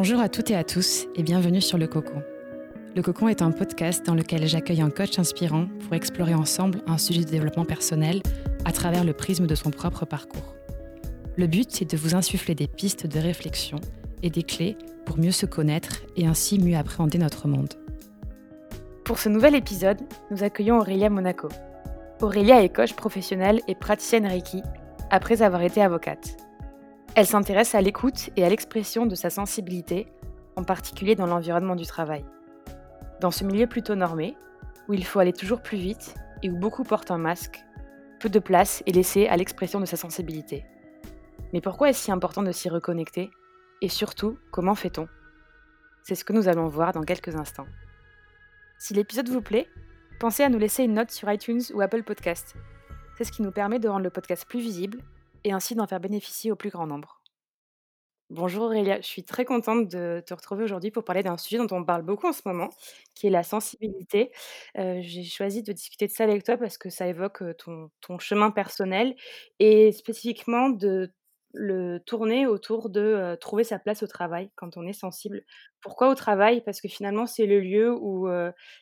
Bonjour à toutes et à tous et bienvenue sur Le Cocon. Le Cocon est un podcast dans lequel j'accueille un coach inspirant pour explorer ensemble un sujet de développement personnel à travers le prisme de son propre parcours. Le but est de vous insuffler des pistes de réflexion et des clés pour mieux se connaître et ainsi mieux appréhender notre monde. Pour ce nouvel épisode, nous accueillons Aurélia Monaco. Aurélia est coach professionnelle et praticienne Reiki après avoir été avocate. Elle s'intéresse à l'écoute et à l'expression de sa sensibilité, en particulier dans l'environnement du travail. Dans ce milieu plutôt normé, où il faut aller toujours plus vite et où beaucoup portent un masque, peu de place est laissée à l'expression de sa sensibilité. Mais pourquoi est-ce si important de s'y reconnecter Et surtout, comment fait-on? C'est ce que nous allons voir dans quelques instants. Si l'épisode vous plaît, pensez à nous laisser une note sur iTunes ou Apple Podcast. C'est ce qui nous permet de rendre le podcast plus visible et ainsi d'en faire bénéficier au plus grand nombre. Bonjour Aurélia, je suis très contente de te retrouver aujourd'hui pour parler d'un sujet dont on parle beaucoup en ce moment, qui est la sensibilité. Euh, j'ai choisi de discuter de ça avec toi parce que ça évoque ton, ton chemin personnel et spécifiquement de le tourner autour de trouver sa place au travail quand on est sensible. Pourquoi au travail? Parce que finalement, c'est le lieu où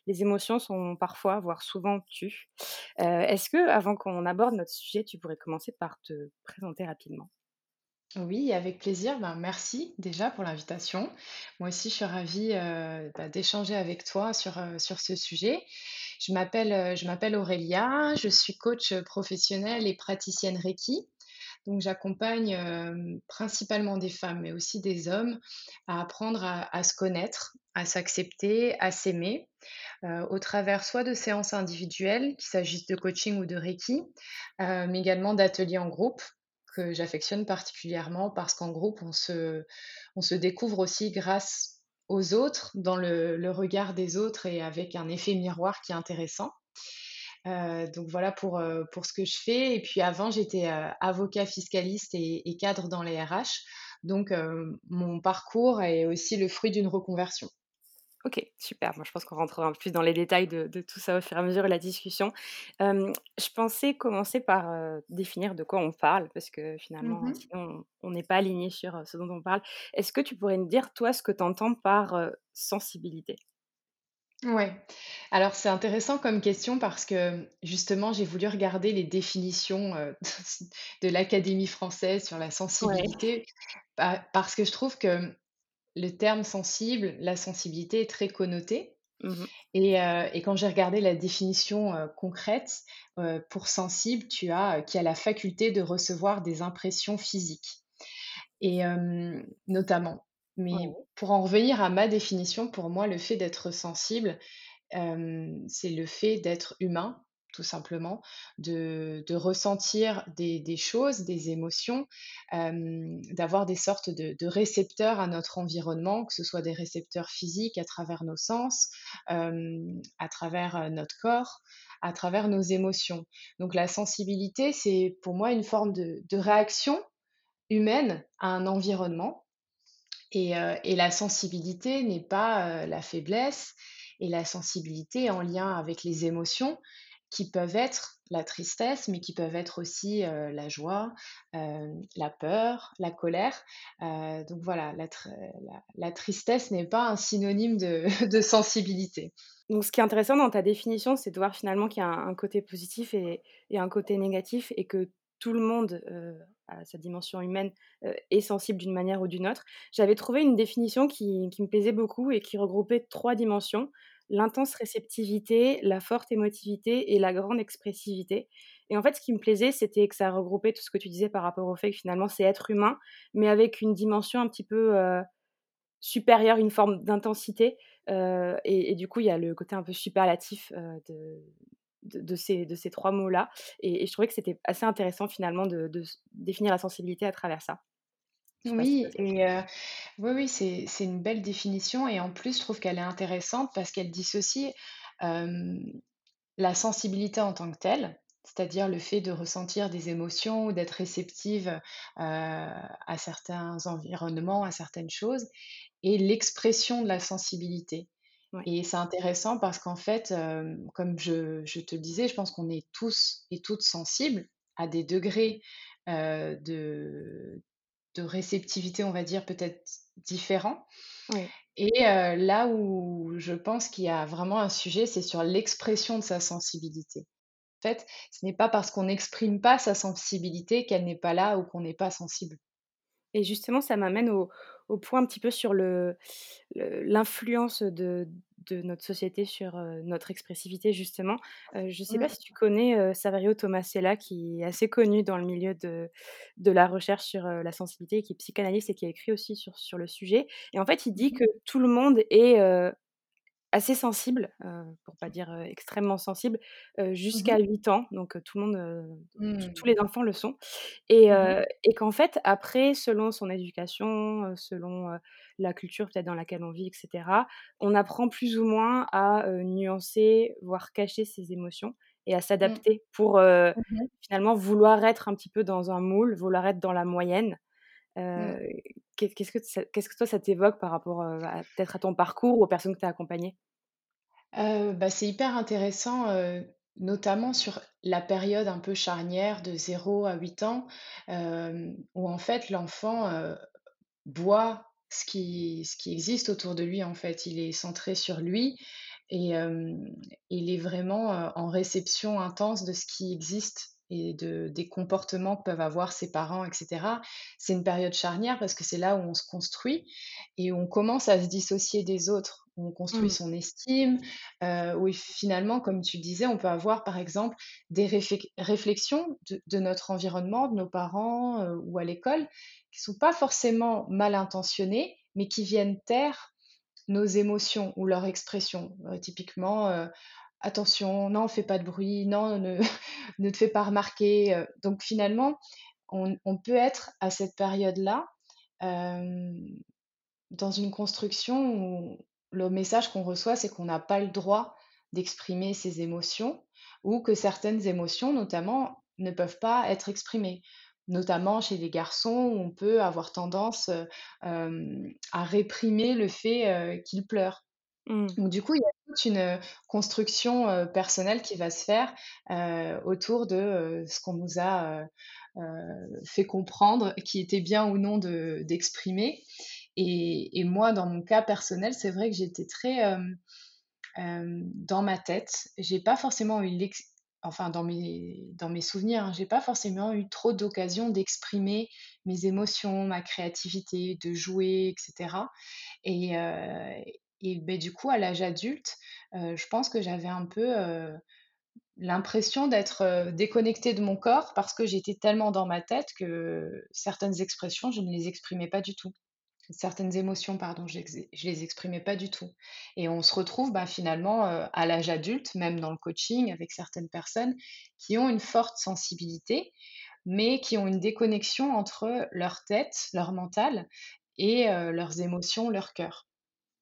les émotions sont parfois, voire souvent tues. Est-ce que, avant qu'on aborde notre sujet, tu pourrais commencer par te présenter rapidement? Oui, avec plaisir. Ben, merci déjà pour l'invitation. Moi aussi, je suis ravie bah, d'échanger avec toi sur, sur ce sujet. Je m'appelle, je m'appelle Aurélia, je suis coach professionnelle et praticienne Reiki. Donc j'accompagne principalement des femmes, mais aussi des hommes, à apprendre à, se connaître, à s'accepter, à s'aimer, au travers soit de séances individuelles, qu'il s'agisse de coaching ou de Reiki, mais également d'ateliers en groupe que j'affectionne particulièrement parce qu'en groupe, on se, on se découvre aussi grâce aux autres, dans le regard des autres et avec un effet miroir qui est intéressant. Euh, donc voilà pour, euh, pour ce que je fais. Et puis avant, j'étais euh, avocat fiscaliste et, cadre dans les RH. Donc mon parcours est aussi le fruit d'une reconversion. Ok, super. Moi, je pense qu'on rentrera un peu plus dans les détails de, tout ça au fur et à mesure de la discussion. je pensais commencer par définir de quoi on parle, parce que finalement, Mmh sinon, on n'est pas aligné sur ce dont on parle. Est-ce que tu pourrais me dire, toi, ce que tu entends par sensibilité? Ouais. Alors c'est intéressant comme question parce que justement j'ai voulu regarder les définitions euh, de l'Académie française sur la Ouais. sensibilité parce que je trouve que le terme sensible, la sensibilité est très connoté. Mmh Et, euh, et quand j'ai regardé la définition euh, concrète, pour sensible, tu as qui a la faculté de recevoir des impressions physiques. Et notamment. Mais pour en revenir à ma définition, pour moi, le fait d'être sensible, c'est le fait d'être humain, tout simplement, de, de ressentir des, des choses, des émotions, d'avoir des sortes de, de récepteurs à notre environnement, que ce soit des récepteurs physiques à travers nos sens, à travers notre corps, à travers nos émotions. Donc la sensibilité, c'est pour moi une forme de, de réaction humaine à un environnement. Et, euh, et la sensibilité n'est pas euh, la faiblesse, et la sensibilité en lien avec les émotions qui peuvent être la tristesse, mais qui peuvent être aussi euh, la joie, la peur, la colère. donc voilà, la, tristesse n'est pas un synonyme de, sensibilité. Donc, ce qui est intéressant dans ta définition, c'est de voir finalement qu'il y a un, un côté positif et, et, un côté négatif, et que tout le monde à sa dimension humaine est sensible d'une manière ou d'une autre. J'avais trouvé une définition qui, me plaisait beaucoup et qui regroupait trois dimensions l'intense réceptivité, la forte émotivité et la grande expressivité. Et en fait, ce qui me plaisait, c'était que ça regroupait tout ce que tu disais par rapport au fait que finalement, c'est être humain, mais avec une dimension un petit peu supérieure, une forme d'intensité. Et, du coup, il y a le côté un peu superlatif de, de, ces, de ces trois mots-là. Et, je trouvais que c'était assez intéressant finalement de, définir la sensibilité à travers ça. Oui, et oui, oui, c'est, c'est une belle définition. Et en plus, je trouve qu'elle est intéressante parce qu'elle dissocie la sensibilité en tant que telle, c'est-à-dire le fait de ressentir des émotions ou d'être réceptive à certains environnements, à certaines choses, et l'expression de la sensibilité. Et c'est intéressant parce qu'en fait, comme je, je, te le disais, je pense qu'on est tous et toutes sensibles à des degrés de, de réceptivité, on va dire, peut-être différents. Et euh, là où je pense qu'il y a vraiment un sujet, c'est sur l'expression de sa sensibilité. En fait, ce n'est pas parce qu'on n'exprime pas sa sensibilité qu'elle n'est pas là ou qu'on n'est pas sensible. Et justement, ça m'amène au au point un petit peu sur le l'influence de de notre société sur, notre expressivité justement. Je ne sais pas Mmh. si tu connais, heu, Saverio Tomasella qui est assez connu dans le milieu de de la recherche sur, la sensibilité, qui est psychanalyste et qui a écrit aussi sur sur le sujet et en fait, il dit Mmh que tout le monde est, assez sensible, heu, pour pas dire, heu, extrêmement sensible, heu, jusqu'à Mmh 8 ans donc tout le monde, tous Mmh. les enfants le sont et Mmh et qu'en fait, après, selon son éducation, selon, la culture peut-être dans laquelle on vit et cetera, on apprend plus ou moins à, nuancer, voire cacher ses émotions et à Mmh. s'adapter pour, Mmh finalement vouloir être un petit peu dans un moule, vouloir être dans la moyenne. Mmh. Qu'est-ce que toi ça t'évoque par rapport, peut-être à ton parcours ou aux personnes que tu as accompagnées? Bah, c'est hyper intéressant, notamment sur la période un peu charnière de zéro à 8 ans, où en fait l'enfant, voit ce qui ce qui existe autour de lui, en fait. Il est centré sur lui et il est vraiment, en réception intense de ce qui existe et de des comportements que peuvent avoir ses parents et cetera. C'est une période charnière parce que c'est là où on se construit et où on commence à se dissocier des autres, où on construit Mmh. son estime, heu, où finalement, comme tu disais, on peut avoir, par exemple, des réflex réflexions de de notre environnement, de nos parents, heu, ou à l'école, qui sont pas forcément mal intentionnées, mais qui viennent taire nos émotions ou leur expression. Heu, typiquement, heu: «Attention, non, fais pas de bruit, non, ne te fais pas remarquer», heu, donc finalement, on peut être à cette période-là, hem, dans une construction où le message qu'on reçoit, c'est qu'on n'a pas le droit d'exprimer ses émotions ou que certaines émotions, notamment, ne peuvent pas être exprimées. Notamment chez les garçons, on peut avoir tendance, heu, hem, à réprimer le fait, qu'ils pleurent. Mmh. Donc du coup, il y a toute une, construction, personnelle qui va se faire, autour de, ce qu'on nous a, fait comprendre qui était bien ou non de d'exprimer et et moi, dans mon cas personnel, c'est vrai que j'étais très, dans ma tête. J'ai pas forcément eu enfin dans mes dans mes souvenirs, hein, j'ai pas forcément eu trop d'occasion d'exprimer mes émotions, ma créativité, de jouer et cetera et et beh, du coup, à l'âge adulte, je pense que j'avais un peu, l'impression d'être, déconnectée de mon corps parce que j'étais tellement dans ma tête que certaines expressions, je ne les exprimais pas du tout. Certaines émotions, pardon, je je les exprimais pas du tout et on se retrouve, bah, finalement, à l'âge adulte, même dans le coaching avec certaines personnes qui ont une forte sensibilité, mais qui ont une déconnexion entre leur tête, leur mental et leurs émotions, leur cœur.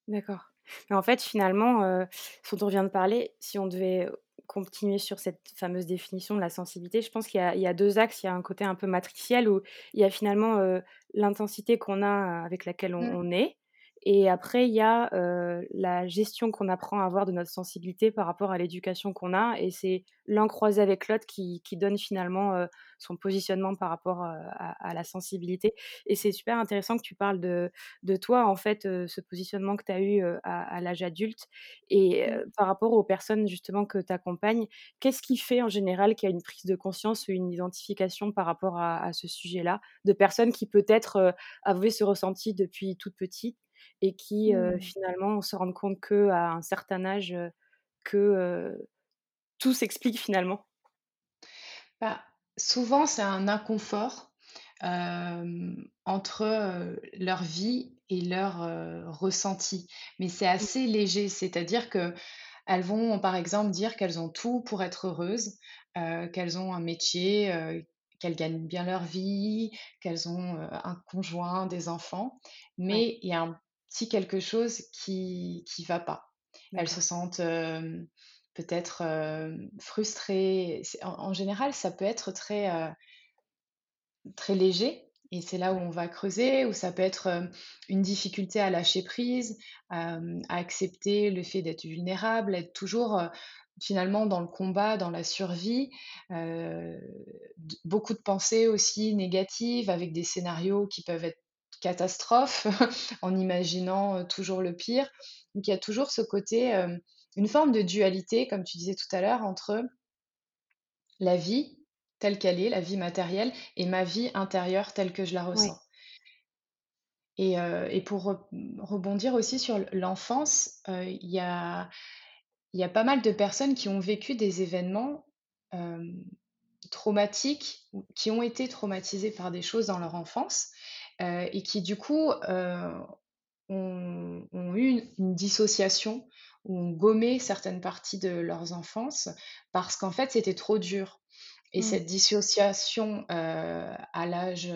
D'accord. Mais en fait, finalement, ce dont on vient de parler, si on devait, continuer sur cette fameuse définition de la sensibilité, je pense qu'il y a il y a 2 axes. Il y a un côté un peu matriciel où il y a finalement, heu, l'intensité qu'on a, euh, avec laquelle on Mmh, on est et après il y a, heu, la gestion qu'on apprend à avoir de notre sensibilité par rapport à l'éducation qu'on a et c'est l'un croisé avec l'autre qui qui donne finalement, heu, son positionnement par rapport, heu, à à la sensibilité et c'est super intéressant que tu parles de de toi, en fait, ce positionnement que tu as eu, à à l'âge adulte et mmh. par rapport aux personnes justement que tu accompagnes, qu'est-ce qui fait en général qu'il y a une prise de conscience ou une identification par rapport à à ce sujet-là? De personnes qui peut-être, avaient ce ressenti depuis toute petite et qui, heu, Mmh. finalement se rendent compte qu'à un certain âge, heu, que, tout s'explique finalement? Bah, souvent, c'est un inconfort, entre, leur vie et leur, ressenti. Mais c'est Mmh, assez léger, c'est-à-dire qu'elles vont, par exemple, dire qu'elles ont tout pour être heureuses, heu, qu'elles ont un métier, qu'elles gagnent bien leur vie, qu'elles ont, un conjoint, des enfants. Mais il y a un petit quelque chose qui qui va pas. Elles se sentent, peut-être, hem, frustrées. En en général, ça peut être très, très léger et c'est là où on va creuser, ou ça peut être, une difficulté à lâcher prise, à accepter le fait d'être vulnérable, être toujours, finalement dans le combat, dans la survie, beaucoup de pensées aussi négatives avec des scénarios qui peuvent être catastrophe en imaginant toujours le pire. Donc il y a toujours ce côté, une forme de dualité, comme tu disais tout à l'heure, entre la vie telle qu'elle est, la vie matérielle, et ma vie intérieure telle que je la ressens. Et, et pour rebondir aussi sur l'enfance, il y a, y a pas mal de personnes qui ont vécu des événements traumatiques, qui ont été traumatisées par des choses dans leur enfance, et qui du coup ont, ont, eu une, dissociation, ou ont gommé certaines parties de leurs enfances, parce qu'en fait c'était trop dur. Et mmh. cette dissociation à l'âge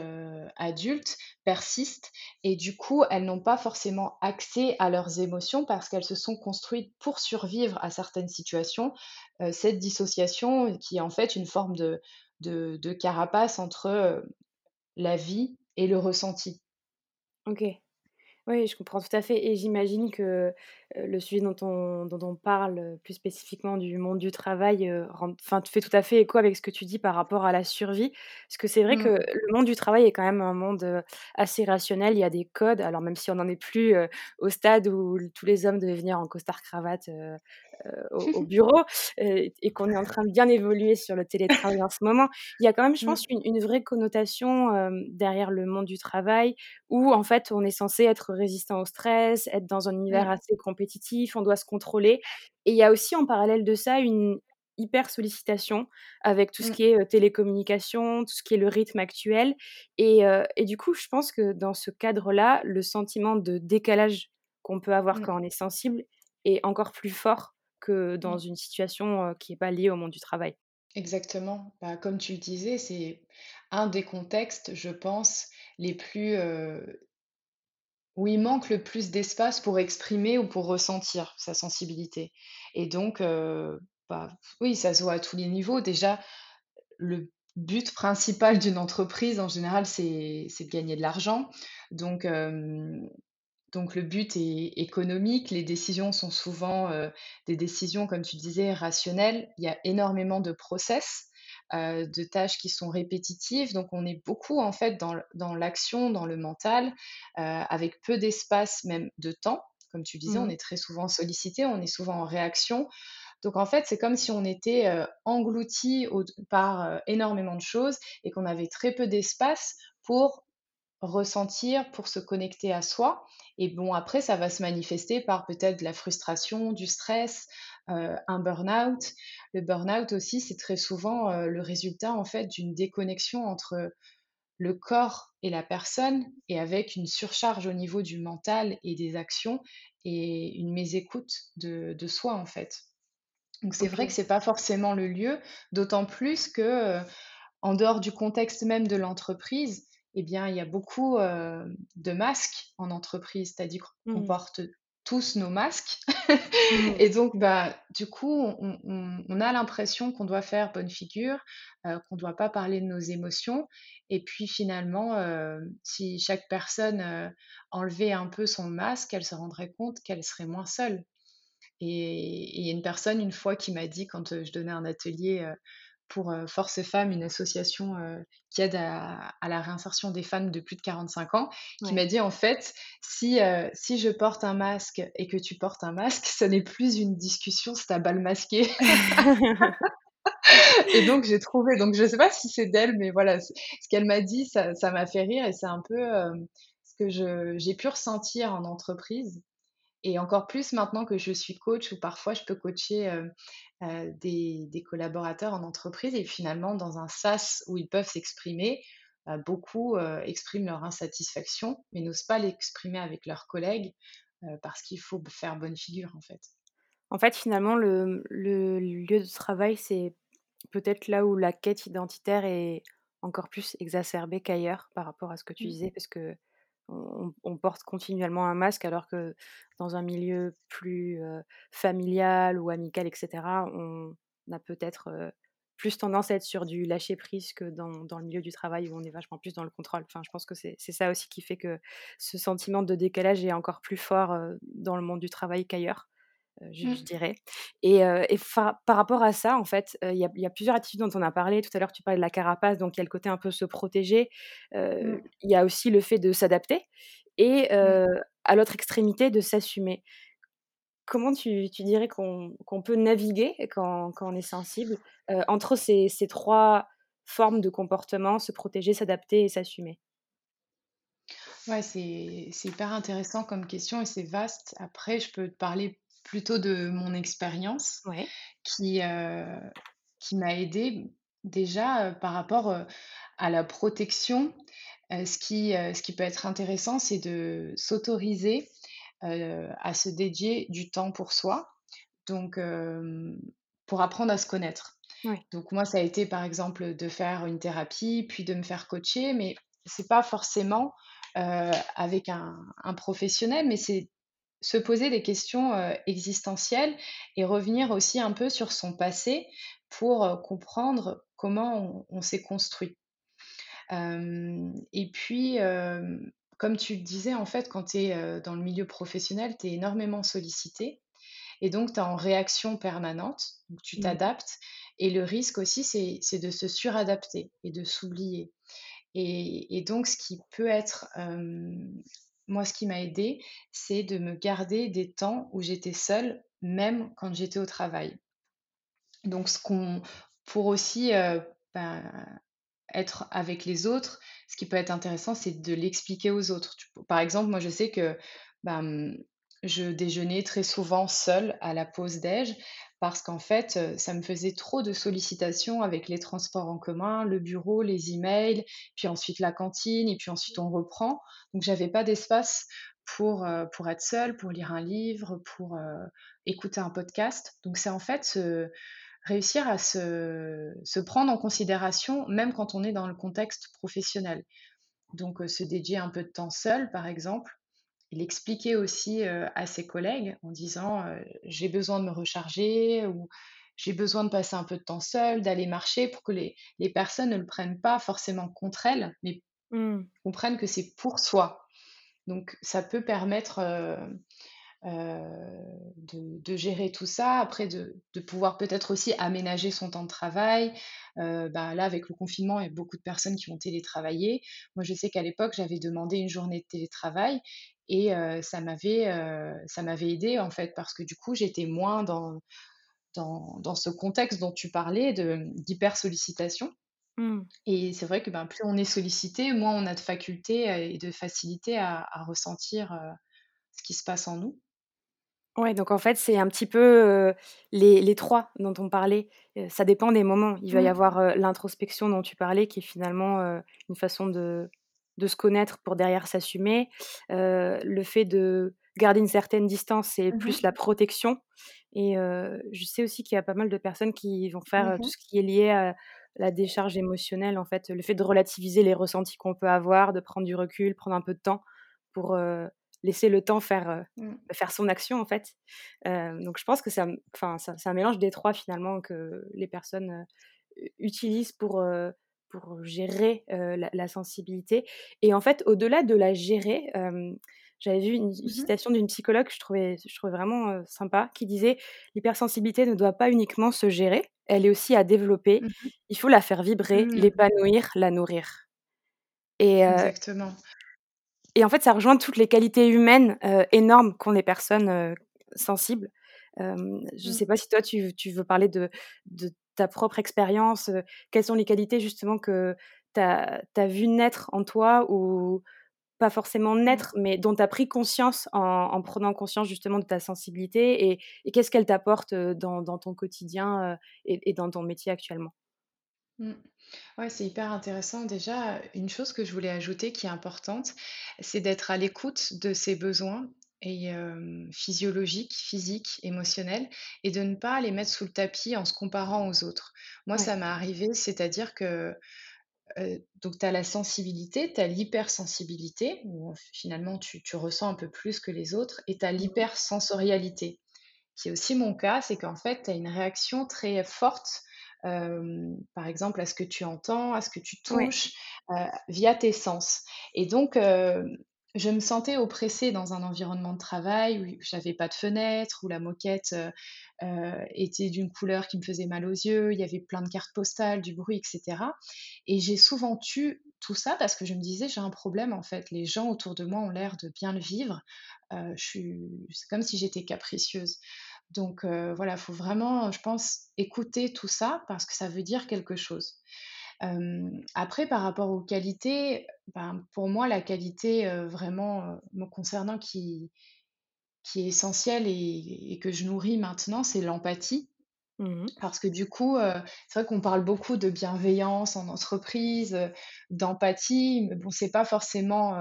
adulte persiste et du coup, elles n'ont pas forcément accès à leurs émotions parce qu'elles se sont construites pour survivre à certaines situations. cette dissociation qui est en fait une forme de, de carapace entre la vie et le ressenti. Ok. Oui, je comprends tout à fait et j'imagine que, le sujet dont on dont on parle, plus spécifiquement du monde du travail, enfin, fait tout à fait écho avec ce que tu dis par rapport à la survie. Parce que c'est vrai que mmh. le monde du travail est quand même un monde, assez rationnel. Il y a des codes, alors même si on n'en est plus, au stade où tous les hommes devaient venir en costard cravate, au, bureau et qu'on est en train de bien évoluer sur le télétravail en ce moment. Il y a quand même, je mmh. pense, une, vraie connotation derrière le monde du travail où en fait on est censé être résistant au stress, être dans un univers mmh. assez compétitif, on doit se contrôler. Et il y a aussi en parallèle de ça une hyper sollicitation avec tout ce mmh. qui est télécommunication, tout ce qui est le rythme actuel. Et, et, du coup, je pense que dans ce cadre-là, le sentiment de décalage qu'on peut avoir quand on est sensible est encore plus fort que dans mmh. une situation qui n'est pas liée au monde du travail. Exactement. Bah, comme tu le disais, c'est un des contextes, je pense, les plus... où il manque le plus d'espace pour exprimer ou pour ressentir sa sensibilité. Et donc, bah, oui, ça se voit à tous les niveaux. Déjà, le but principal d'une entreprise, en général, c'est de gagner de l'argent. Donc, donc le but est économique, les décisions sont souvent des décisions, comme tu disais, rationnelles. Il y a énormément de process, de tâches qui sont répétitives. Donc on est beaucoup en fait dans, l'action, dans le mental, avec peu d'espace, même de temps. Comme tu disais, on mmh. est très souvent sollicité, on est souvent en réaction. Donc en fait, c'est comme si on était englouti par énormément de choses et qu'on avait très peu d'espace pour ressentir, pour se connecter à soi. Et bon, après, ça va se manifester par peut-être de la frustration, du stress, euh, un burn-out. Le burn-out aussi, c'est très souvent euh, le résultat en fait d'une déconnexion entre le corps et la personne et avec une surcharge au niveau du mental et des actions et une mésécoute de, de soi en fait. Donc c'est vrai que c'est pas forcément le lieu, d'autant plus que euh, en dehors du contexte même de l'entreprise, eh bien, il y a beaucoup de masques en entreprise, c'est-à-dire qu'on mmh. porte tous nos masques. Mmh. Et donc, bah, du coup, on, a l'impression qu'on doit faire bonne figure, qu'on ne doit pas parler de nos émotions. Et puis finalement, si chaque personne enlevait un peu son masque, elle se rendrait compte qu'elle serait moins seule. Et il y a une personne, une fois, qui m'a dit, quand je donnais un atelier pour Force Femmes, une association qui aide à, la réinsertion des femmes de plus de 45 ans, qui m'a dit en fait, si, si je porte un masque et que tu portes un masque, ce n'est plus une discussion, c'est à balle masquée. et donc j'ai trouvé, donc je ne sais pas si c'est d'elle, mais voilà, ce qu'elle m'a dit, ça m'a fait rire et c'est un peu ce que j'ai pu ressentir en entreprise. Et encore plus maintenant que je suis coach, où parfois je peux coacher des, collaborateurs en entreprise et finalement dans un SAS où ils peuvent s'exprimer, bah, beaucoup expriment leur insatisfaction, mais n'osent pas l'exprimer avec leurs collègues parce qu'il faut faire bonne figure en fait. En fait, finalement, le, le lieu de travail, c'est peut-être là où la quête identitaire est encore plus exacerbée qu'ailleurs par rapport à ce que tu mmh. disais, parce que on, porte continuellement un masque alors que dans un milieu plus familial ou amical, etc., on a peut-être plus tendance à être sur du lâcher prise que dans, le milieu du travail où on est vachement plus dans le contrôle. Enfin, je pense que c'est ça aussi qui fait que ce sentiment de décalage est encore plus fort dans le monde du travail qu'ailleurs. Je, Mmh. je dirais. Et, euh, et par rapport à ça, en fait, euh, il y, a, il y a plusieurs attitudes dont on a parlé. Tout à l'heure, tu parlais de la carapace, donc il y a le côté un peu se protéger. Euh, Mmh. il y a aussi le fait de s'adapter. Et Mmh. euh, à l'autre extrémité, de s'assumer. Comment tu, tu dirais qu'on peut naviguer quand, quand on est sensible euh, entre ces, ces trois formes de comportement, se protéger, s'adapter et s'assumer? Ouais, c'est c'est hyper intéressant comme question et c'est vaste. Après, je peux te parler plutôt de mon expérience Ouais. qui, heu, qui m'a aidée déjà, heu, par rapport, heu, à la protection. Ce qui, ce qui peut être intéressant, c'est de s'autoriser, à se dédier du temps pour soi, donc pour apprendre à se connaître. Ouais. Donc moi, ça a été par exemple de faire une thérapie, puis de me faire coacher, mais c'est pas forcément euh, avec un, un professionnel, mais c'est se poser des questions existentielles et revenir aussi un peu sur son passé pour comprendre comment on, on s'est construit. Euh, et puis, euh, comme tu le disais, en fait, quand tu es dans le milieu professionnel, tu es énormément sollicité. Et donc, tu es en réaction permanente, donc tu Mmh. t'adaptes. Et le risque aussi, c'est c'est de se suradapter et de s'oublier. Et, et donc, ce qui peut être, moi, ce qui m'a aidé, c'est de me garder des temps où j'étais seule, même quand j'étais au travail. Donc, ce qu'on, pour aussi euh, ben, être avec les autres, ce qui peut être intéressant, c'est de l'expliquer aux autres. Par exemple, moi, je sais que ben, je déjeunais très souvent seule à la pause déj parce qu'en fait, euh, ça me faisait trop de sollicitations avec les transports en commun, le bureau, les emails, puis ensuite la cantine, et puis ensuite on reprend. Donc, j'avais pas d'espace pour, euh, pour être seule, pour lire un livre, pour euh, écouter un podcast. Donc, c'est en fait réussir à se, se prendre en considération, même quand on est dans le contexte professionnel. Donc, se dédier un peu de temps seul, par exemple, et l'expliquer aussi à ses collègues en disant j'ai besoin de me recharger ou j'ai besoin de passer un peu de temps seul, d'aller marcher pour que les, les personnes ne le prennent pas forcément contre elles, mais Mmh. comprennent que c'est pour soi. Donc, ça peut permettre euh, de, de gérer tout ça, après de, de pouvoir peut-être aussi aménager son temps de travail. Euh, bah, là, avec le confinement, il y a beaucoup de personnes qui vont télétravailler. Moi, je sais qu'à l'époque, j'avais demandé une journée de télétravail et ça m'avait ça m'avait aidé en fait parce que du coup, j'étais moins dans, dans, dans ce contexte dont tu parlais d'hyper sollicitation. Mmh. Et c'est vrai que ben, plus on est sollicité, moins on a de faculté et de facilité à, à ressentir ce qui se passe en nous. Ouais, donc en fait, c'est un petit peu, les les 3 dont on parlait, ça dépend des moments. Il va y Mmh. avoir, l'introspection dont tu parlais qui est finalement, une façon de de se connaître pour derrière s'assumer. Le fait de garder une certaine distance, c'est plus Mmh la protection et je sais aussi qu'il y a pas mal de personnes qui vont faire, heu, tout Mmh ce qui est lié à la décharge émotionnelle, en fait, le fait de relativiser les ressentis qu'on peut avoir, de prendre du recul, prendre un peu de temps pour, laisser le temps faire, Mmh. faire son action, en fait. Donc je pense que c'est un mélange des 3 finalement que les personnes, utilisent pour, pour gérer, la la sensibilité et en fait, au-delà de la gérer, j'avais vu une Mmh citation d'une psychologue que je trouvais je trouvais vraiment, sympa qui disait: «L'hypersensibilité ne doit pas uniquement se gérer, elle est aussi à développer. Mmh Il faut la faire vibrer, Mmh. l'épanouir, la nourrir» et Exactement. et en fait, ça rejoint toutes les qualités humaines, énormes qu'ont les personnes, sensibles. Je ne sais pas si toi tu tu veux parler de de ta propre expérience, quelles sont les qualités justement que tu as as vues naître en toi ou pas forcément Mmh. naître, mais dont tu as pris conscience en en prenant conscience justement de ta sensibilité et et qu'est-ce qu'elle t'apporte, dans dans ton quotidien, et et dans ton métier actuellement? Mmh. Ouais, c'est hyper intéressant. Déjà, une chose que je voulais ajouter qui est importante, c'est d'être à l'écoute de ses besoins et physiologiques, physiques, émotionnels et de ne pas les mettre sous le tapis en se comparant aux autres. Moi, Ouais. ça m'est arrivé, c'est-à-dire que, donc tu as la sensibilité, tu as l'hypersensibilité où finalement tu tu ressens un peu plus que les autres et tu as Mmh l'hypersensorialité. qui est aussi mon cas, c'est qu'en fait, tu as une réaction très forte, par exemple, à ce que tu entends, à ce que tu Ouais. touches, via tes sens et donc je me sentais oppressée dans un environnement de travail où j'avais pas de fenêtre, où la moquette euh, euh, était d'une couleur qui me faisait mal aux yeux, il y avait plein de cartes postales, du bruit, etc. Et j'ai souvent tu tout ça parce que je me disais, j'ai un problème en fait. Les gens autour de moi ont l'air de bien le vivre. Euh, c'est comme si j'étais capricieuse. Donc voilà, il faut vraiment, je pense, écouter tout ça parce que ça veut dire quelque chose après, par rapport aux qualités, ben, pour moi, la qualité vraiment me concernant qui, qui est essentielle et, que je nourris maintenant, c'est l'empathie. Mmh Parce que du coup, c'est vrai qu'on parle beaucoup de bienveillance en entreprise, d'empathie, mais bon, c'est pas forcément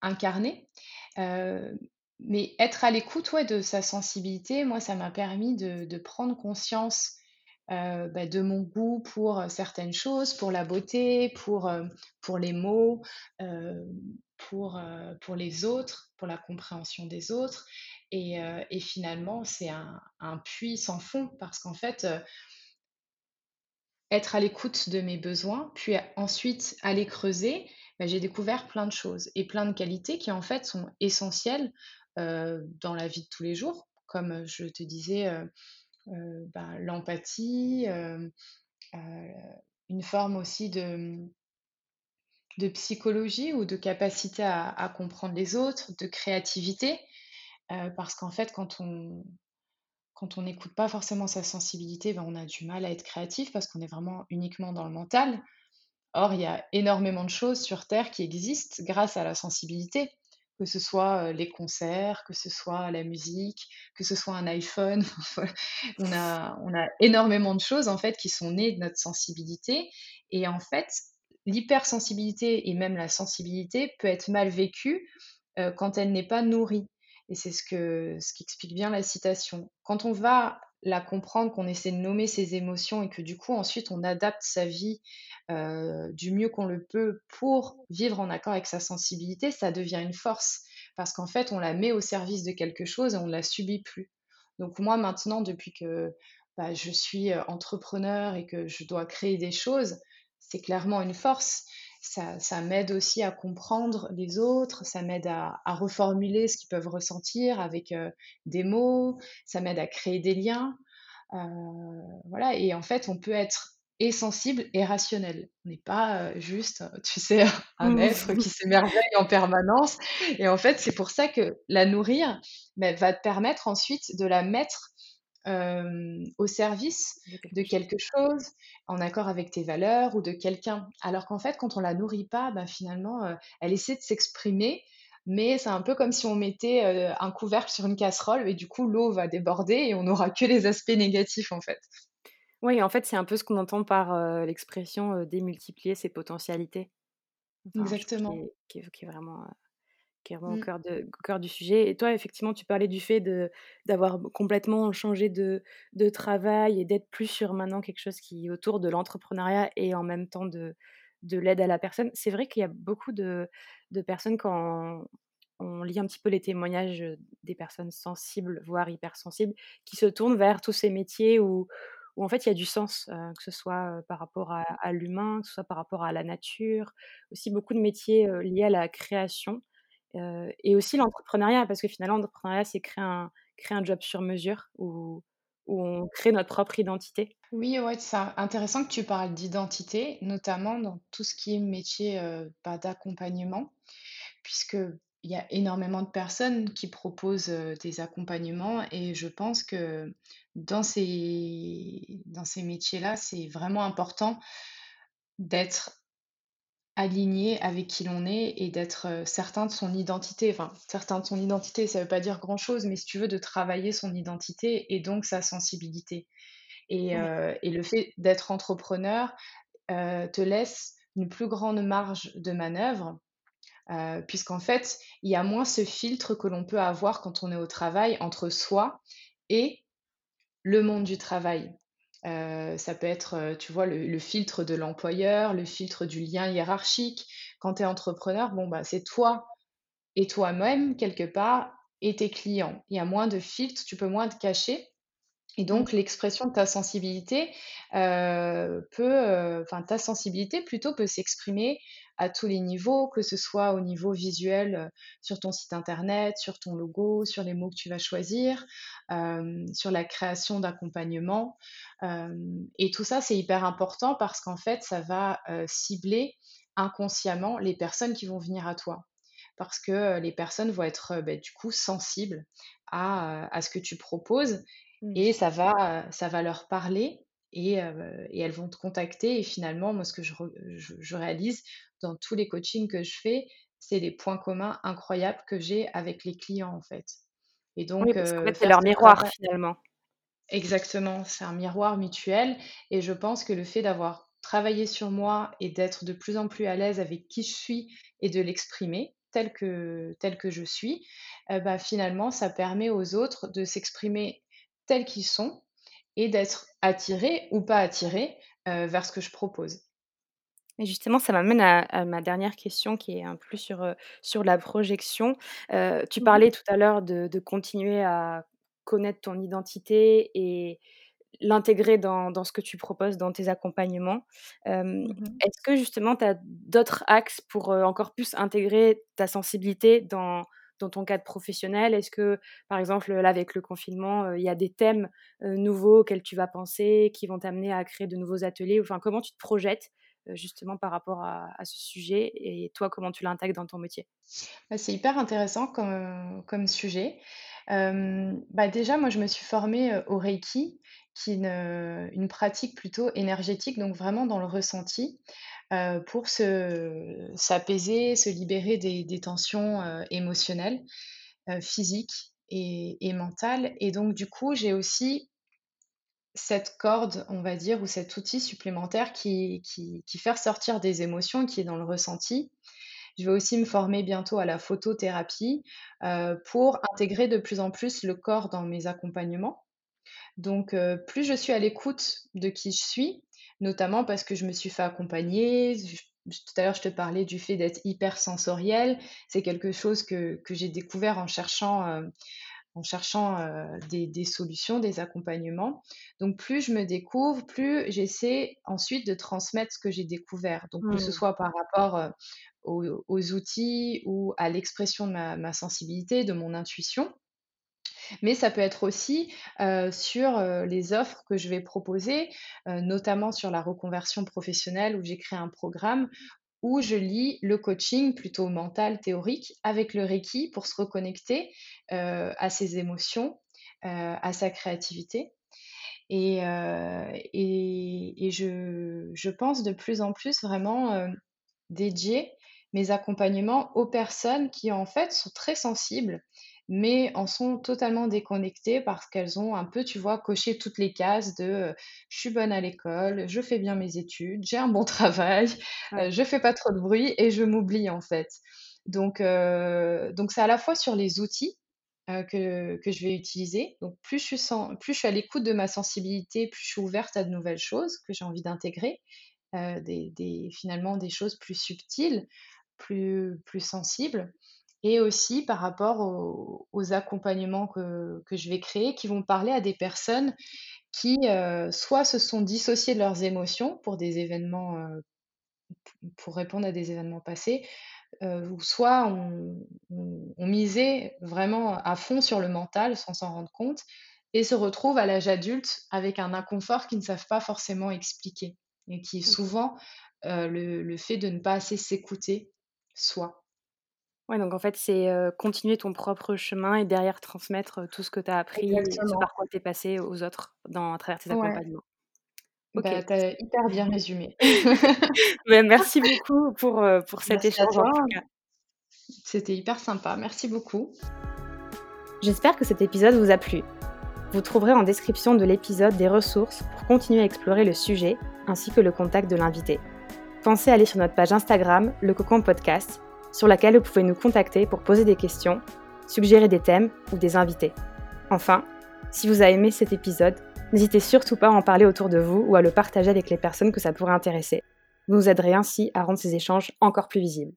incarné. mais être à l'écoute ouais, de sa sensibilité, moi, ça m'a permis de, de prendre conscience euh, bah, de mon goût pour euh, certaines choses, pour la beauté, pour, euh, pour les mots, pour, pour les autres, pour la compréhension des autres. Et, et finalement, c'est un, puits sans fond parce qu'en fait, être à l'écoute de mes besoins, puis ensuite aller creuser, bah, j'ai découvert plein de choses et plein de qualités qui en fait sont essentielles dans la vie de tous les jours. Comme je te disais, euh, ben, l'empathie, euh, euh, une forme aussi de, psychologie ou de capacité à, comprendre les autres, de créativité, parce qu'en fait, quand on quand on n'écoute pas forcément sa sensibilité, ben, on a du mal à être créatif parce qu'on est vraiment uniquement dans le mental. Or, il y a énormément de choses sur Terre qui existent grâce à la sensibilité que ce soit les concerts, que ce soit la musique, que ce soit un iPhone. on, a, on a énormément de choses en fait qui sont nées de notre sensibilité. Et en fait, l'hypersensibilité et même la sensibilité peut être mal vécue quand elle n'est pas nourrie. Et c'est ce que ce qu'explique bien la citation. Quand on va la comprendre, qu'on essaie de nommer ses émotions et que du coup ensuite on adapte sa vie euh, du mieux qu'on le peut pour vivre en accord avec sa sensibilité, ça devient une force parce qu'en fait on la met au service de quelque chose et on ne la subit plus. Donc moi maintenant, depuis que bah, je suis euh, entrepreneur et que je dois créer des choses, c'est clairement une force. Ça, m'aide aussi à comprendre les autres, ça m'aide à, reformuler ce qu'ils peuvent ressentir avec euh, des mots, ça m'aide à créer des liens. voilà, et en fait, on peut être et sensible et rationnel. On n'est pas euh, juste, euh, tu sais, un mmh. être qui s'émerveille en permanence. Et en fait, c'est pour ça que la nourrir bah, va te permettre ensuite de la mettre au service de quelque chose, en accord avec tes valeurs ou de quelqu'un. Alors qu'en fait, quand on la nourrit pas, bah, finalement, euh, elle essaie de s'exprimer, mais c'est un peu comme si on mettait un couvercle sur une casserole et du coup, l'eau va déborder et on n'aura que les aspects négatifs en fait. Oui, en fait, c'est un peu ce qu'on entend par, l'expression, «démultiplier ses potentialités». Exactement. qui est vraiment, qui est vraiment au mmh. cœur de cœur du sujet et toi, effectivement, tu parlais du fait de d'avoir complètement changé de de travail et d'être plus sur maintenant quelque chose qui est autour de l'entrepreneuriat et en même temps de de l'aide à la personne. C'est vrai qu'il y a beaucoup de de personnes quand on lit un petit peu les témoignages, des personnes sensibles, voire hypersensibles, qui se tournent vers tous ces métiers où où en fait il y a du sens, que ce soit par rapport à, l'humain, que ce soit par rapport à la nature, aussi beaucoup de métiers liés à la création et aussi l'entrepreneuriat, parce que finalement l'entrepreneuriat c'est créer un, créer un job sur mesure où, où on crée notre propre identité. Oui, ouais, c'est intéressant que tu parles d'identité, notamment dans tout ce qui est métier bah, d'accompagnement, puisque il y a énormément de personnes qui proposent des accompagnements et je pense que dans ces, dans ces métiers-là, c'est vraiment important d'être aligné avec qui l'on est et d'être certain de son identité. Enfin, certain de son identité, ça ne veut pas dire grand-chose, mais si tu veux, de travailler son identité et donc sa sensibilité. Et, et le fait d'être entrepreneur te laisse une plus grande marge de manœuvre puisqu'en fait, il y a moins ce filtre que l'on peut avoir quand on est au travail entre soi et le monde du travail. Ça peut être, tu vois, le, filtre de l'employeur, le filtre du lien hiérarchique. Quand tu es entrepreneur, bon, bah, c'est toi et toi-même, quelque part, et tes clients. Il y a moins de filtres, tu peux moins te cacher. Et donc l'expression de ta sensibilité, peut, enfin ta sensibilité plutôt peut s'exprimer à tous les niveaux, que ce soit au niveau visuel, sur ton site internet, sur ton logo, sur les mots que tu vas choisir, sur la création d'accompagnement. et tout ça, c'est hyper important parce qu'en fait, ça va, cibler inconsciemment les personnes qui vont venir à toi. Parce que, les personnes vont être, bah, du coup sensibles à, à ce que tu proposes Mmh. et ça va, ça va leur parler et, et elles vont te contacter. Et finalement, moi, ce que je, je, réalise dans tous les coachings que je fais, c'est les points communs incroyables que j'ai avec les clients, en fait. Et donc, oui, parce c'est leur miroir, finalement. Exactement, c'est un miroir mutuel. Et je pense que le fait d'avoir travaillé sur moi et d'être de plus en plus à l'aise avec qui je suis et de l'exprimer tel que, tel que je suis, bah, finalement, ça permet aux autres de s'exprimer tels qu'ils sont et d'être attirés ou pas attirés vers ce que je propose. Et justement, ça m'amène à, ma dernière question qui est un peu sur, sur la projection. tu mmh parlais tout à l'heure de, de, continuer à connaître ton identité et l'intégrer dans, dans, ce que tu proposes dans tes accompagnements. Mmh est-ce que justement, tu as d'autres axes pour encore plus intégrer ta sensibilité dans, dans ton cadre professionnel? Est-ce que, par exemple, là, avec le confinement, il y a des thèmes nouveaux auxquels tu vas penser, qui vont t'amener à créer de nouveaux ateliers Enfin, comment tu te projettes justement par rapport à, ce sujet et toi, comment tu l'intègres dans ton métier? Bah, C'est hyper intéressant comme, sujet. bah déjà, moi, je me suis formée au Reiki, qui est une pratique plutôt énergétique, donc vraiment dans le ressenti. Euh, pour se s'apaiser, se libérer des tensions, euh, émotionnelles, euh, physiques et mentales et donc du coup, j'ai aussi cette corde, on va dire, ou cet outil supplémentaire qui qui qui fait ressortir des émotions, qui est dans le ressenti. Je vais aussi me former bientôt à la photothérapie, pour intégrer de plus en plus le corps dans mes accompagnements. Donc, plus je suis à l'écoute de qui je suis, notamment parce que je me suis fait accompagner. tout à l'heure, je te parlais du fait d'être hyper sensoriel. C'est quelque chose que, j'ai découvert en cherchant, euh, en cherchant euh, des, solutions, des accompagnements. Donc, plus je me découvre, plus j'essaie ensuite de transmettre ce que j'ai découvert. Donc, que ce mmh. soit par rapport euh, aux, outils ou à l'expression de ma sensibilité, de mon intuition. Mais ça peut être aussi sur les offres que je vais proposer, notamment sur la reconversion professionnelle où j'ai créé un programme où je lis le coaching plutôt mental, théorique, avec le Reiki pour se reconnecter à ses émotions, à sa créativité. Et, je, je, pense de plus en plus vraiment dédier mes accompagnements aux personnes qui en fait sont très sensibles mais en sont totalement déconnectées parce qu'elles ont un peu, tu vois, coché toutes les cases de je suis bonne à l'école, je fais bien mes études, j'ai un bon travail, je fais pas trop de bruit et je m'oublie en fait. Donc, donc c'est à la fois sur les outils que, que, je vais utiliser. Donc plus je suis, plus je suis à l'écoute de ma sensibilité, plus je suis ouverte à de nouvelles choses que j'ai envie d'intégrer, des, des, finalement des choses plus subtiles, plus, plus sensibles et aussi par rapport aux, accompagnements que, que, je vais créer qui vont parler à des personnes qui euh, soit se sont dissociées de leurs émotions pour des événements, euh, pour répondre à des événements passés, euh, ou soit ont on, misé vraiment à fond sur le mental sans s'en rendre compte et se retrouvent à l'âge adulte avec un inconfort qu'ils ne savent pas forcément expliquer et qui est souvent le, le fait de ne pas assez s'écouter soi. Ouais, donc en fait, c'est, continuer ton propre chemin et derrière transmettre, tout ce que tu as appris et ce par quoi tu es passé aux autres dans à travers tes accompagnements. OK. Bah, tu as hyper bien résumé. Bah, merci beaucoup pour, pour cet échange en tout cas. C'était hyper sympa. Merci beaucoup. J'espère que cet épisode vous a plu. Vous trouverez en description de l'épisode des ressources pour continuer à explorer le sujet ainsi que le contact de l'invité. Pensez à aller sur notre page Instagram, le Cocon Podcast, sur laquelle vous pouvez nous contacter pour poser des questions, suggérer des thèmes ou des invités. Enfin, si vous avez aimé cet épisode, n'hésitez surtout pas à en parler autour de vous ou à le partager avec les personnes que ça pourrait intéresser. Vous nous aiderez ainsi à rendre ces échanges encore plus visibles.